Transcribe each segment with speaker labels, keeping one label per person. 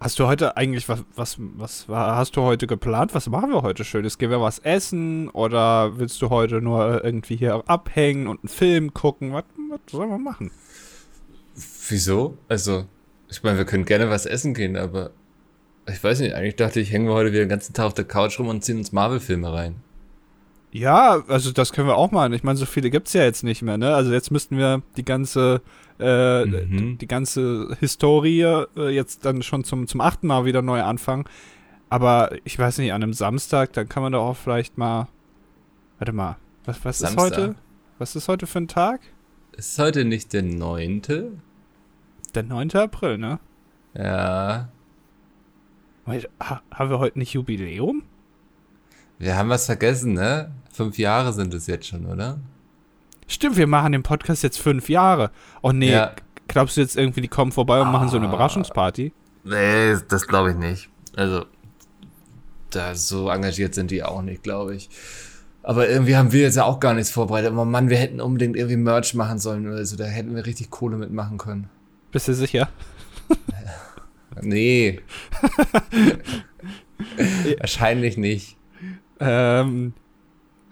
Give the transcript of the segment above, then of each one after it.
Speaker 1: Hast du heute eigentlich was, was, was hast du heute geplant? Was machen wir heute Schönes? Gehen wir was essen oder willst du heute nur irgendwie hier abhängen und einen Film gucken? Was, was sollen wir machen?
Speaker 2: Wieso? Also, ich meine, wir können gerne was essen gehen, aber ich weiß nicht, eigentlich dachte ich, hängen wir heute wieder den ganzen Tag auf der Couch rum und ziehen uns Marvel-Filme rein.
Speaker 1: Ja, also das können wir auch machen. Ich meine, so viele gibt es ja jetzt nicht mehr, ne? Also jetzt müssten wir die ganze äh, mhm. die ganze Historie äh, jetzt dann schon zum, zum achten Mal wieder neu anfangen. Aber ich weiß nicht, an einem Samstag, dann kann man doch auch vielleicht mal. Warte mal, was, was ist heute? Was ist heute für ein Tag?
Speaker 2: Ist heute nicht der 9.?
Speaker 1: Der 9. April, ne?
Speaker 2: Ja.
Speaker 1: Haben wir heute nicht Jubiläum?
Speaker 2: Wir haben was vergessen, ne? Fünf Jahre sind es jetzt schon, oder?
Speaker 1: Stimmt, wir machen den Podcast jetzt fünf Jahre. Oh nee, ja. glaubst du jetzt irgendwie, die kommen vorbei und ah. machen so eine ah. Überraschungsparty?
Speaker 2: Nee, das glaube ich nicht. Also, da so engagiert sind die auch nicht, glaube ich. Aber irgendwie haben wir jetzt ja auch gar nichts vorbereitet. Aber Mann, wir hätten unbedingt irgendwie Merch machen sollen oder so. Da hätten wir richtig Kohle mitmachen können.
Speaker 1: Bist du sicher?
Speaker 2: nee. Wahrscheinlich nicht.
Speaker 1: Ähm,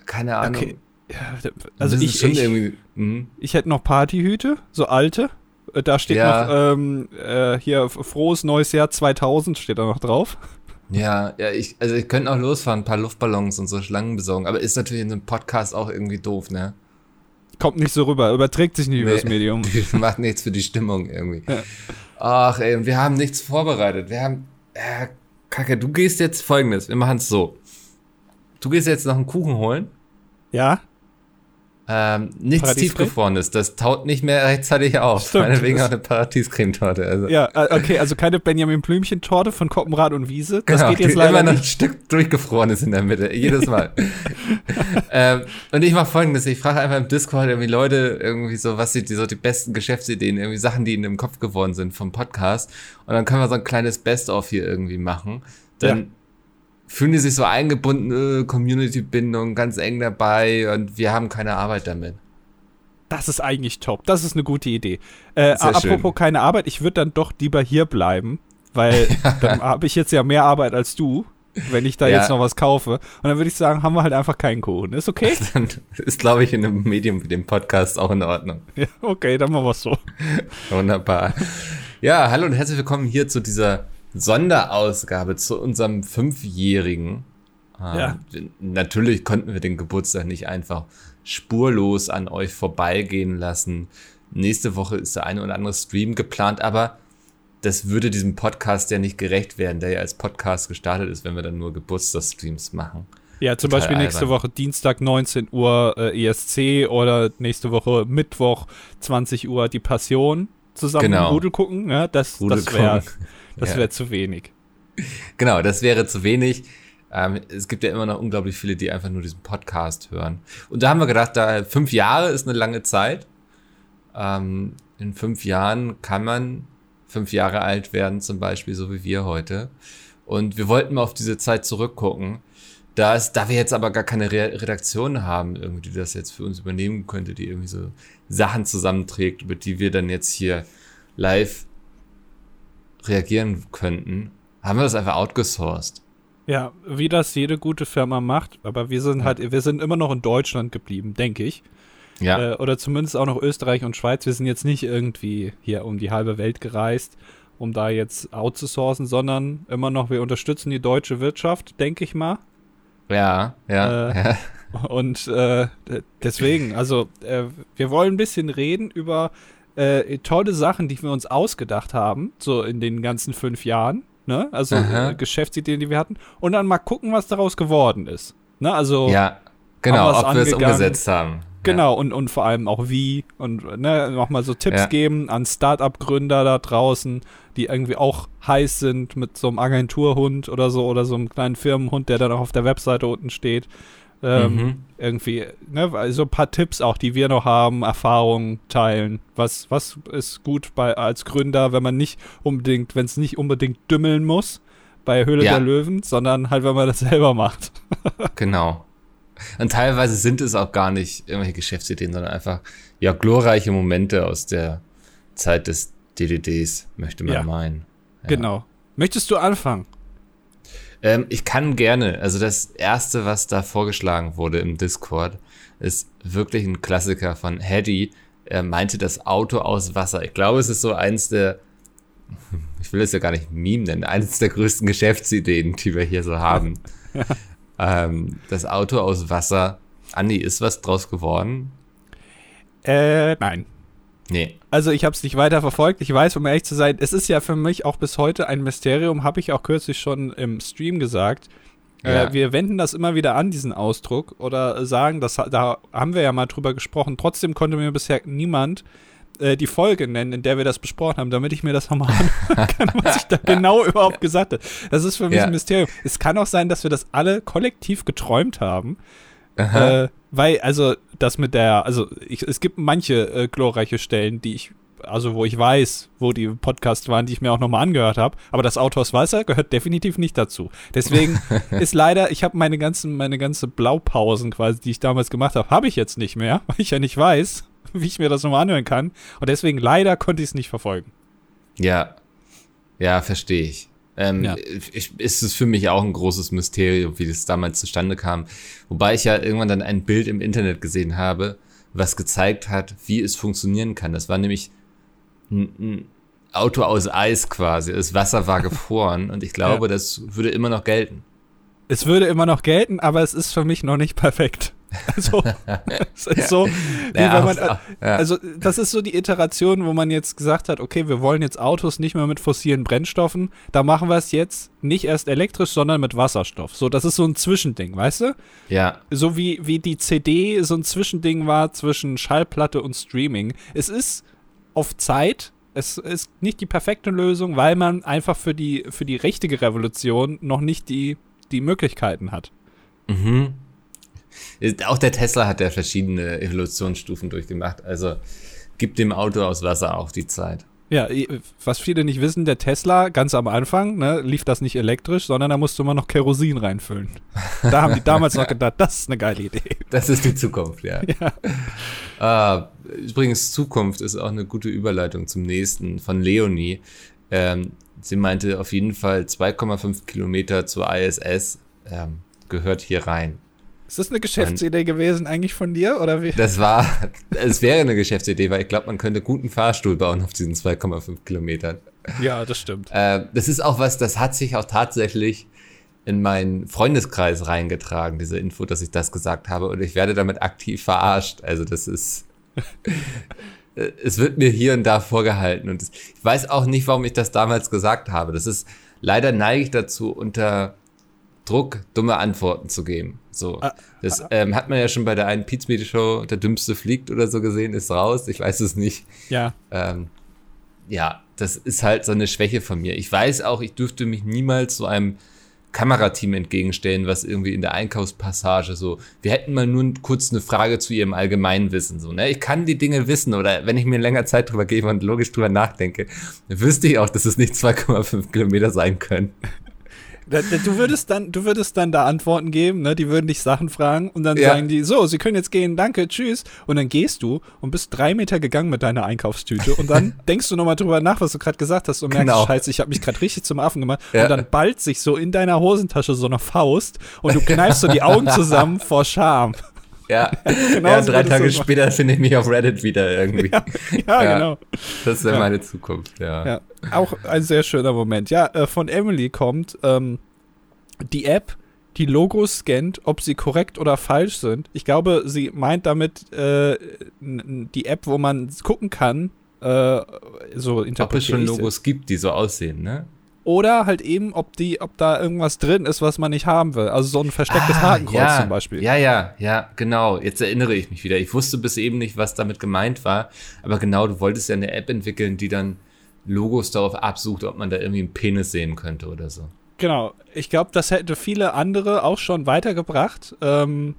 Speaker 2: Keine Ahnung.
Speaker 1: Okay. Ja, also ich, ich, mhm. ich hätte noch Partyhüte, so alte. Äh, da steht ja. noch ähm, äh, hier frohes neues Jahr 2000 steht da noch drauf.
Speaker 2: Ja, ja, ich, also ich könnte auch losfahren, ein paar Luftballons und so Schlangen besorgen, aber ist natürlich in einem Podcast auch irgendwie doof, ne?
Speaker 1: Kommt nicht so rüber, überträgt sich nicht nee, über das Medium.
Speaker 2: Macht nichts für die Stimmung irgendwie. Ja. Ach ey, und wir haben nichts vorbereitet. Wir haben, äh, Kacke, du gehst jetzt folgendes, wir machen es so. Du gehst jetzt noch einen Kuchen holen.
Speaker 1: Ja.
Speaker 2: Ähm, nichts tiefgefrorenes, das taut nicht mehr rechtzeitig auf. Stimmt. Meinetwegen auch eine Paradiescremetorte. Also.
Speaker 1: Ja, äh, okay, also keine Benjamin Blümchen-Torte von Koppenrad und Wiese. Das genau, geht jetzt
Speaker 2: leider immer noch ein Stück durchgefrorenes in der Mitte, jedes Mal. ähm, und ich mache folgendes, ich frage einfach im Discord irgendwie Leute irgendwie so, was sind die, so die besten Geschäftsideen, irgendwie Sachen, die ihnen im Kopf geworden sind vom Podcast. Und dann können wir so ein kleines Best-of hier irgendwie machen. Dann ja fühlen die sich so eingebunden, äh, Community-Bindung ganz eng dabei und wir haben keine Arbeit damit.
Speaker 1: Das ist eigentlich top. Das ist eine gute Idee. Äh, apropos schön. keine Arbeit, ich würde dann doch lieber hier bleiben, weil dann habe ich jetzt ja mehr Arbeit als du, wenn ich da ja. jetzt noch was kaufe. Und dann würde ich sagen, haben wir halt einfach keinen Kuchen. Ist okay?
Speaker 2: Dann ist, glaube ich, in einem Medium wie dem Podcast auch in Ordnung.
Speaker 1: Ja, okay, dann machen wir es so.
Speaker 2: Wunderbar. Ja, hallo und herzlich willkommen hier zu dieser Sonderausgabe zu unserem Fünfjährigen. Ja. Ähm, natürlich konnten wir den Geburtstag nicht einfach spurlos an euch vorbeigehen lassen. Nächste Woche ist der eine oder andere Stream geplant, aber das würde diesem Podcast ja nicht gerecht werden, der ja als Podcast gestartet ist, wenn wir dann nur Geburtstagsstreams machen.
Speaker 1: Ja, zum Total Beispiel nächste albern. Woche Dienstag 19 Uhr äh, ESC oder nächste Woche Mittwoch 20 Uhr die Passion zusammen genau. Rudel gucken. Ja, das, das wäre das wäre zu wenig.
Speaker 2: Genau, das wäre zu wenig. Ähm, es gibt ja immer noch unglaublich viele, die einfach nur diesen Podcast hören. Und da haben wir gedacht, da fünf Jahre ist eine lange Zeit. Ähm, in fünf Jahren kann man fünf Jahre alt werden, zum Beispiel, so wie wir heute. Und wir wollten mal auf diese Zeit zurückgucken. Da, ist, da wir jetzt aber gar keine Re Redaktion haben, irgendwie, die das jetzt für uns übernehmen könnte, die irgendwie so Sachen zusammenträgt, über die wir dann jetzt hier live reagieren könnten, haben wir das einfach outgesourced.
Speaker 1: Ja, wie das jede gute Firma macht, aber wir sind halt, wir sind immer noch in Deutschland geblieben, denke ich. Ja. Äh, oder zumindest auch noch Österreich und Schweiz. Wir sind jetzt nicht irgendwie hier um die halbe Welt gereist, um da jetzt outzusourcen, sondern immer noch, wir unterstützen die deutsche Wirtschaft, denke ich mal.
Speaker 2: Ja, ja. Äh, ja.
Speaker 1: Und äh, deswegen, also äh, wir wollen ein bisschen reden über äh, tolle Sachen, die wir uns ausgedacht haben, so in den ganzen fünf Jahren. Ne? Also äh, Geschäftsideen, die wir hatten. Und dann mal gucken, was daraus geworden ist. Ne? Also
Speaker 2: ja, genau, ob wir es umgesetzt haben.
Speaker 1: Genau, ja. und, und vor allem auch wie. Und ne, nochmal so Tipps ja. geben an Start-up-Gründer da draußen, die irgendwie auch heiß sind mit so einem Agenturhund oder so oder so einem kleinen Firmenhund, der dann auch auf der Webseite unten steht. Ähm, mhm. Irgendwie, ne, also ein paar Tipps auch, die wir noch haben, Erfahrungen teilen. Was, was ist gut bei, als Gründer, wenn man nicht unbedingt, wenn es nicht unbedingt dümmeln muss bei Höhle ja. der Löwen, sondern halt, wenn man das selber macht.
Speaker 2: genau. Und teilweise sind es auch gar nicht irgendwelche Geschäftsideen, sondern einfach, ja, glorreiche Momente aus der Zeit des DDDs, möchte man ja. meinen.
Speaker 1: Ja. Genau. Möchtest du anfangen?
Speaker 2: Ähm, ich kann gerne. Also das erste, was da vorgeschlagen wurde im Discord, ist wirklich ein Klassiker von Hedy. Er meinte das Auto aus Wasser. Ich glaube, es ist so eins der, ich will es ja gar nicht Meme nennen, eines der größten Geschäftsideen, die wir hier so haben. Ähm, das Auto aus Wasser. Andi, ist was draus geworden?
Speaker 1: Äh, nein.
Speaker 2: Nee.
Speaker 1: Also ich habe es nicht weiter verfolgt. Ich weiß, um ehrlich zu sein, es ist ja für mich auch bis heute ein Mysterium, habe ich auch kürzlich schon im Stream gesagt. Äh, ja. Äh, wir wenden das immer wieder an, diesen Ausdruck, oder sagen, das, da haben wir ja mal drüber gesprochen. Trotzdem konnte mir bisher niemand äh, die Folge nennen, in der wir das besprochen haben, damit ich mir das nochmal anhören kann, was ich da genau überhaupt gesagt habe. Das ist für mich ja. ein Mysterium. Es kann auch sein, dass wir das alle kollektiv geträumt haben. Äh, weil, also, das mit der, also, ich, es gibt manche äh, glorreiche Stellen, die ich, also, wo ich weiß, wo die Podcasts waren, die ich mir auch nochmal angehört habe. Aber das Auto aus Wasser gehört definitiv nicht dazu. Deswegen ist leider, ich habe meine ganzen, meine ganze Blaupausen quasi, die ich damals gemacht habe, habe ich jetzt nicht mehr, weil ich ja nicht weiß, wie ich mir das nochmal anhören kann. Und deswegen leider konnte ich es nicht verfolgen.
Speaker 2: Ja. Ja, verstehe ich. Ähm, ja. ich, ist es für mich auch ein großes Mysterium, wie das damals zustande kam. Wobei ich ja irgendwann dann ein Bild im Internet gesehen habe, was gezeigt hat, wie es funktionieren kann. Das war nämlich ein, ein Auto aus Eis quasi. Das Wasser war gefroren und ich glaube, ja. das würde immer noch gelten.
Speaker 1: Es würde immer noch gelten, aber es ist für mich noch nicht perfekt. Also, es ist so, ja, man, also das ist so die Iteration, wo man jetzt gesagt hat, okay, wir wollen jetzt Autos nicht mehr mit fossilen Brennstoffen, da machen wir es jetzt nicht erst elektrisch, sondern mit Wasserstoff. So, das ist so ein Zwischending, weißt du?
Speaker 2: Ja.
Speaker 1: So wie, wie die CD so ein Zwischending war zwischen Schallplatte und Streaming. Es ist auf Zeit, es ist nicht die perfekte Lösung, weil man einfach für die, für die richtige Revolution noch nicht die, die Möglichkeiten hat.
Speaker 2: Mhm. Auch der Tesla hat ja verschiedene Evolutionsstufen durchgemacht. Also gibt dem Auto aus Wasser auch die Zeit.
Speaker 1: Ja, was viele nicht wissen, der Tesla ganz am Anfang ne, lief das nicht elektrisch, sondern da musste man noch Kerosin reinfüllen. Da haben die damals noch gedacht, das ist eine geile Idee.
Speaker 2: Das ist die Zukunft, ja. ja. Uh, übrigens, Zukunft ist auch eine gute Überleitung zum nächsten von Leonie. Ähm, sie meinte auf jeden Fall 2,5 Kilometer zur ISS ähm, gehört hier rein.
Speaker 1: Ist das eine Geschäftsidee gewesen eigentlich von dir oder wie?
Speaker 2: Das war, es wäre eine Geschäftsidee, weil ich glaube, man könnte guten Fahrstuhl bauen auf diesen 2,5 Kilometern.
Speaker 1: Ja, das stimmt.
Speaker 2: Äh, das ist auch was, das hat sich auch tatsächlich in meinen Freundeskreis reingetragen, diese Info, dass ich das gesagt habe und ich werde damit aktiv verarscht. Also das ist, es wird mir hier und da vorgehalten und ich weiß auch nicht, warum ich das damals gesagt habe. Das ist, leider neige ich dazu, unter Druck dumme Antworten zu geben. So, ah, das ah, ähm, hat man ja schon bei der einen Pizmedia Show, der Dümmste fliegt oder so gesehen, ist raus. Ich weiß es nicht.
Speaker 1: Ja.
Speaker 2: Ähm, ja, das ist halt so eine Schwäche von mir. Ich weiß auch, ich dürfte mich niemals so einem Kamerateam entgegenstellen, was irgendwie in der Einkaufspassage so, wir hätten mal nur kurz eine Frage zu ihrem Allgemeinwissen, so, ne? Ich kann die Dinge wissen oder wenn ich mir länger Zeit drüber gebe und logisch drüber nachdenke, dann wüsste ich auch, dass es nicht 2,5 Kilometer sein können.
Speaker 1: Du würdest dann, du würdest dann da Antworten geben, ne? Die würden dich Sachen fragen und dann ja. sagen die, so, sie können jetzt gehen, danke, tschüss. Und dann gehst du und bist drei Meter gegangen mit deiner Einkaufstüte und dann denkst du nochmal drüber nach, was du gerade gesagt hast und merkst, genau. scheiße, ich habe mich gerade richtig zum Affen gemacht. Ja. Und dann ballt sich so in deiner Hosentasche so eine Faust und du kneifst so die Augen zusammen vor Scham.
Speaker 2: Ja, genau ja drei Tage so später finde ich mich auf Reddit wieder irgendwie. Ja,
Speaker 1: ja, ja genau.
Speaker 2: Das ist ja meine Zukunft, ja.
Speaker 1: Auch ein sehr schöner Moment. Ja, äh, von Emily kommt ähm, die App, die Logos scannt, ob sie korrekt oder falsch sind. Ich glaube, sie meint damit äh, die App, wo man gucken kann, äh, so
Speaker 2: Ob es schon Logos gibt, die so aussehen, ne?
Speaker 1: Oder halt eben, ob die, ob da irgendwas drin ist, was man nicht haben will. Also so ein verstecktes ah, Hakenkreuz
Speaker 2: ja,
Speaker 1: zum Beispiel.
Speaker 2: Ja, ja, ja, genau. Jetzt erinnere ich mich wieder. Ich wusste bis eben nicht, was damit gemeint war. Aber genau, du wolltest ja eine App entwickeln, die dann Logos darauf absucht, ob man da irgendwie einen Penis sehen könnte oder so.
Speaker 1: Genau. Ich glaube, das hätte viele andere auch schon weitergebracht. Ähm,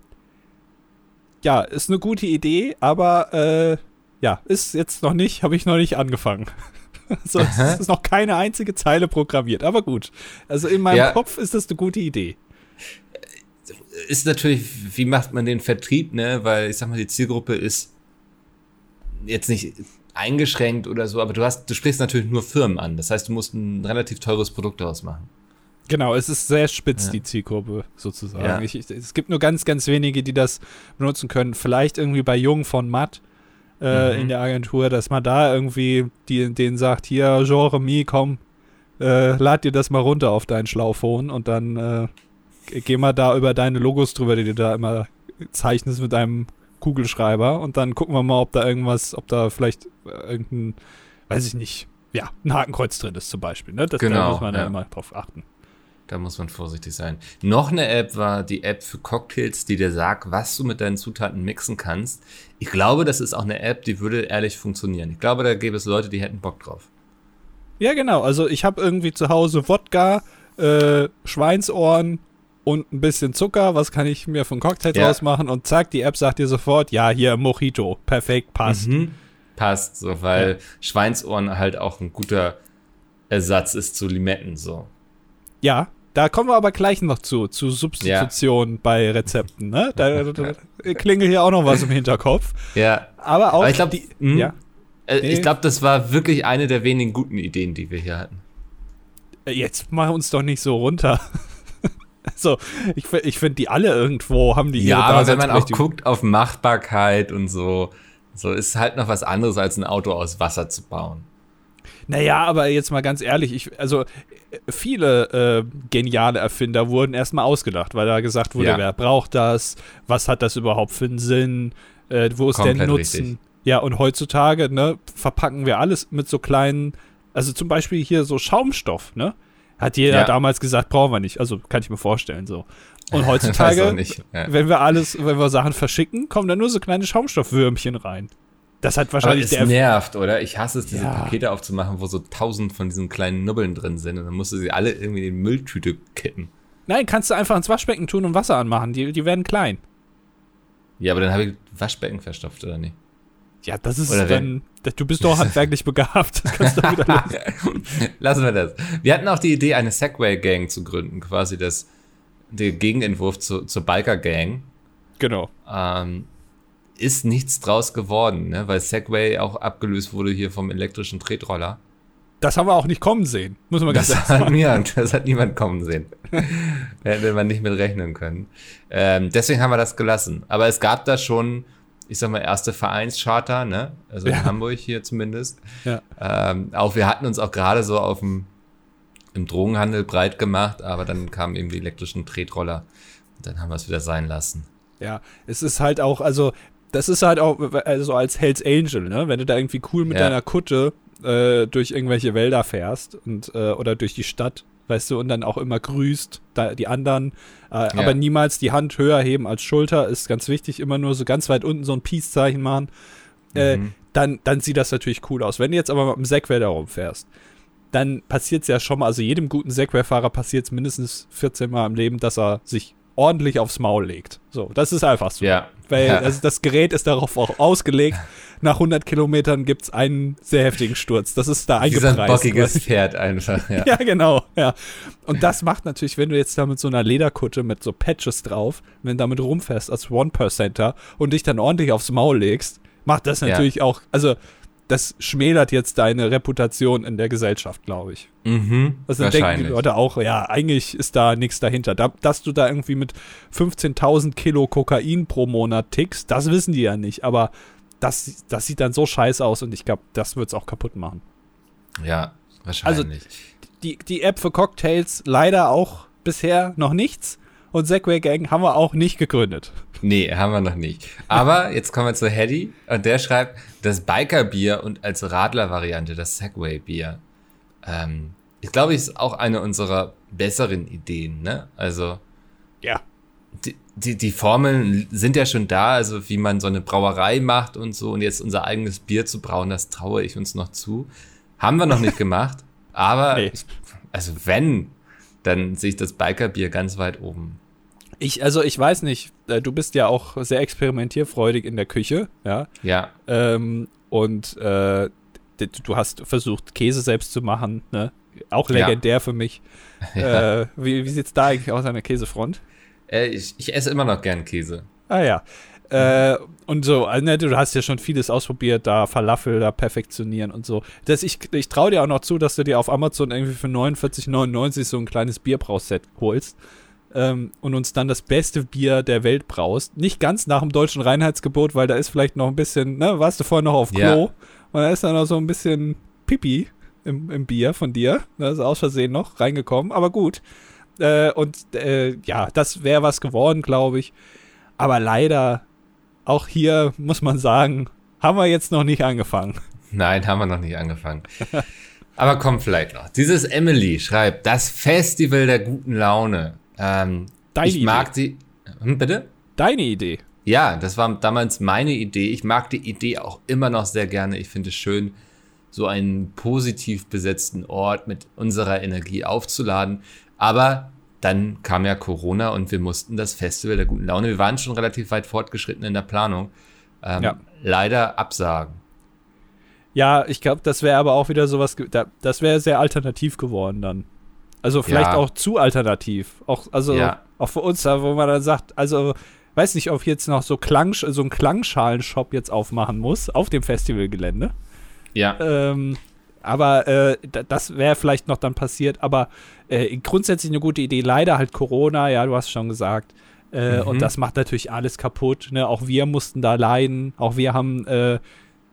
Speaker 1: ja, ist eine gute Idee, aber äh, ja, ist jetzt noch nicht, habe ich noch nicht angefangen. Also es ist noch keine einzige Zeile programmiert, aber gut. Also in meinem ja. Kopf ist das eine gute Idee.
Speaker 2: Ist natürlich, wie macht man den Vertrieb, ne? Weil ich sag mal, die Zielgruppe ist jetzt nicht eingeschränkt oder so, aber du hast, du sprichst natürlich nur Firmen an. Das heißt, du musst ein relativ teures Produkt daraus machen.
Speaker 1: Genau, es ist sehr spitz, ja. die Zielgruppe sozusagen. Ja. Ich, ich, es gibt nur ganz, ganz wenige, die das benutzen können. Vielleicht irgendwie bei Jung von Matt äh, mhm. in der Agentur, dass man da irgendwie die, denen sagt, hier, Jeremy, komm, äh, lad dir das mal runter auf dein Schlauphone und dann äh, geh mal da über deine Logos drüber, die du da immer zeichnest mit deinem Kugelschreiber und dann gucken wir mal, ob da irgendwas, ob da vielleicht äh, irgendein, weiß ich nicht, ja, ein Hakenkreuz drin ist zum Beispiel. Ne? Das,
Speaker 2: genau,
Speaker 1: da muss man
Speaker 2: ja.
Speaker 1: ja immer drauf achten.
Speaker 2: Da muss man vorsichtig sein. Noch eine App war die App für Cocktails, die dir sagt, was du mit deinen Zutaten mixen kannst. Ich glaube, das ist auch eine App, die würde ehrlich funktionieren. Ich glaube, da gäbe es Leute, die hätten Bock drauf.
Speaker 1: Ja, genau. Also ich habe irgendwie zu Hause Wodka, äh, Schweinsohren und ein bisschen Zucker. Was kann ich mir von Cocktails ja. machen? Und zack, die App sagt dir sofort, ja, hier Mojito. Perfekt, passt. Mhm.
Speaker 2: Passt, so, weil ja. Schweinsohren halt auch ein guter Ersatz ist zu Limetten, so.
Speaker 1: Ja, da kommen wir aber gleich noch zu, zu Substitution ja. bei Rezepten. Ne? Da, da, da klingelt hier auch noch was im Hinterkopf.
Speaker 2: Ja.
Speaker 1: Aber auch. Aber
Speaker 2: ich glaube, hm? ja. Äh, ich glaube, das war wirklich eine der wenigen guten Ideen, die wir hier hatten.
Speaker 1: Äh, jetzt mach uns doch nicht so runter. also, ich, ich finde, die alle irgendwo haben die
Speaker 2: Ja, aber wenn man auch guckt auf Machbarkeit und so, so ist halt noch was anderes, als ein Auto aus Wasser zu bauen.
Speaker 1: Naja, aber jetzt mal ganz ehrlich, ich, also viele äh, geniale Erfinder wurden erstmal ausgedacht, weil da gesagt wurde, ja. wer braucht das, was hat das überhaupt für einen Sinn, äh, wo ist Komplett der Nutzen? Richtig. Ja, und heutzutage, ne, verpacken wir alles mit so kleinen, also zum Beispiel hier so Schaumstoff, ne? Hat jeder ja. damals gesagt, brauchen wir nicht. Also kann ich mir vorstellen, so. Und heutzutage, ja. wenn wir alles, wenn wir Sachen verschicken, kommen da nur so kleine Schaumstoffwürmchen rein. Das hat wahrscheinlich
Speaker 2: Aber es nervt, oder? Ich hasse es, diese ja. Pakete aufzumachen, wo so tausend von diesen kleinen Nubbeln drin sind und dann musst du sie alle irgendwie in die Mülltüte kippen.
Speaker 1: Nein, kannst du einfach ins Waschbecken tun und Wasser anmachen. Die, die werden klein.
Speaker 2: Ja, aber dann habe ich Waschbecken verstopft, oder nicht?
Speaker 1: Ja, das ist dann. Du bist doch handwerklich begabt. Das kannst du wieder
Speaker 2: Lassen wir das. Wir hatten auch die Idee, eine Segway-Gang zu gründen, quasi das, der Gegenentwurf zu, zur Biker-Gang.
Speaker 1: Genau.
Speaker 2: Ähm, ist nichts draus geworden, ne? weil Segway auch abgelöst wurde hier vom elektrischen Tretroller.
Speaker 1: Das haben wir auch nicht kommen sehen, muss man ganz
Speaker 2: das ehrlich sagen. Niemand, das hat niemand kommen sehen. Hätte man nicht mit rechnen können. Ähm, deswegen haben wir das gelassen. Aber es gab da schon, ich sag mal, erste Vereinscharter, ne? Also in ja. Hamburg hier zumindest. Ja. Ähm, auch wir hatten uns auch gerade so auf dem im Drogenhandel breit gemacht, aber dann kamen eben die elektrischen Tretroller. Und dann haben wir es wieder sein lassen.
Speaker 1: Ja, es ist halt auch, also das ist halt auch also als Hells Angel, ne? Wenn du da irgendwie cool mit ja. deiner Kutte äh, durch irgendwelche Wälder fährst und äh, oder durch die Stadt, weißt du, und dann auch immer grüßt da, die anderen, äh, ja. aber niemals die Hand höher heben als Schulter, ist ganz wichtig, immer nur so ganz weit unten so ein Peace-Zeichen machen. Äh, mhm. dann, dann sieht das natürlich cool aus. Wenn du jetzt aber mit dem Segway da rumfährst, dann passiert es ja schon mal, also jedem guten Segway-Fahrer passiert es mindestens 14 Mal im Leben, dass er sich ordentlich aufs Maul legt. So, das ist einfach so.
Speaker 2: Ja.
Speaker 1: Weil ja. Also das Gerät ist darauf auch ausgelegt. Nach 100 Kilometern gibt es einen sehr heftigen Sturz. Das ist da eingepreist. Wie
Speaker 2: ein bockiges Pferd einfach.
Speaker 1: Ja. ja, genau. Ja. Und das macht natürlich, wenn du jetzt da mit so einer Lederkutte mit so Patches drauf, wenn du damit rumfährst als One-Percenter und dich dann ordentlich aufs Maul legst, macht das natürlich ja. auch, also das schmälert jetzt deine Reputation in der Gesellschaft, glaube ich.
Speaker 2: Mhm,
Speaker 1: also dann denken die Leute auch, ja, eigentlich ist da nichts dahinter. Da, dass du da irgendwie mit 15.000 Kilo Kokain pro Monat tickst, das wissen die ja nicht. Aber das, das sieht dann so scheiße aus und ich glaube, das wird es auch kaputt machen.
Speaker 2: Ja, wahrscheinlich. Also
Speaker 1: die, die App für Cocktails leider auch bisher noch nichts. Und Segway Gang haben wir auch nicht gegründet.
Speaker 2: Nee, haben wir noch nicht. Aber jetzt kommen wir zu Hedy und der schreibt, das Biker-Bier und als Radler-Variante das Segway-Bier. Ähm, ich glaube, ist auch eine unserer besseren Ideen, ne? Also.
Speaker 1: Ja.
Speaker 2: Die, die, die Formeln sind ja schon da, also wie man so eine Brauerei macht und so und jetzt unser eigenes Bier zu brauen, das traue ich uns noch zu. Haben wir noch nicht gemacht, aber nee. also wenn, dann sehe ich das Biker-Bier ganz weit oben.
Speaker 1: Ich, also ich weiß nicht, äh, du bist ja auch sehr experimentierfreudig in der Küche, ja.
Speaker 2: Ja.
Speaker 1: Ähm, und äh, du hast versucht, Käse selbst zu machen, ne? Auch legendär ja. für mich. Ja. Äh, wie wie sieht es da eigentlich aus an der Käsefront?
Speaker 2: Äh, ich, ich esse immer noch gern Käse.
Speaker 1: Ah ja. Äh, und so, also, ne, du hast ja schon vieles ausprobiert, da Falafel, da perfektionieren und so. Das, ich ich traue dir auch noch zu, dass du dir auf Amazon irgendwie für 49,99 so ein kleines Bierbrauset holst ähm, und uns dann das beste Bier der Welt braust. Nicht ganz nach dem deutschen Reinheitsgebot, weil da ist vielleicht noch ein bisschen, ne, warst du vorher noch auf Klo ja. und da ist dann noch so ein bisschen Pipi im, im Bier von dir. Das ist aus Versehen noch reingekommen, aber gut. Äh, und äh, ja, das wäre was geworden, glaube ich. Aber leider auch hier muss man sagen, haben wir jetzt noch nicht angefangen.
Speaker 2: Nein, haben wir noch nicht angefangen. Aber kommt vielleicht noch. Dieses Emily schreibt, das Festival der guten Laune. Ähm, Deine ich Idee. mag die. Hm, bitte?
Speaker 1: Deine Idee.
Speaker 2: Ja, das war damals meine Idee. Ich mag die Idee auch immer noch sehr gerne. Ich finde es schön, so einen positiv besetzten Ort mit unserer Energie aufzuladen. Aber dann kam ja Corona und wir mussten das Festival der guten Laune, wir waren schon relativ weit fortgeschritten in der Planung, ähm, ja. leider absagen.
Speaker 1: Ja, ich glaube, das wäre aber auch wieder sowas, das wäre sehr alternativ geworden dann. Also vielleicht ja. auch zu alternativ. Auch, also ja. auch für uns, wo man dann sagt, also weiß nicht, ob ich jetzt noch so Klang, so einen Klangschalen-Shop jetzt aufmachen muss auf dem Festivalgelände.
Speaker 2: Ja.
Speaker 1: Ähm, aber äh, das wäre vielleicht noch dann passiert. Aber äh, grundsätzlich eine gute Idee. Leider halt Corona, ja, du hast schon gesagt. Äh, mhm. Und das macht natürlich alles kaputt. Ne? Auch wir mussten da leiden. Auch wir haben äh,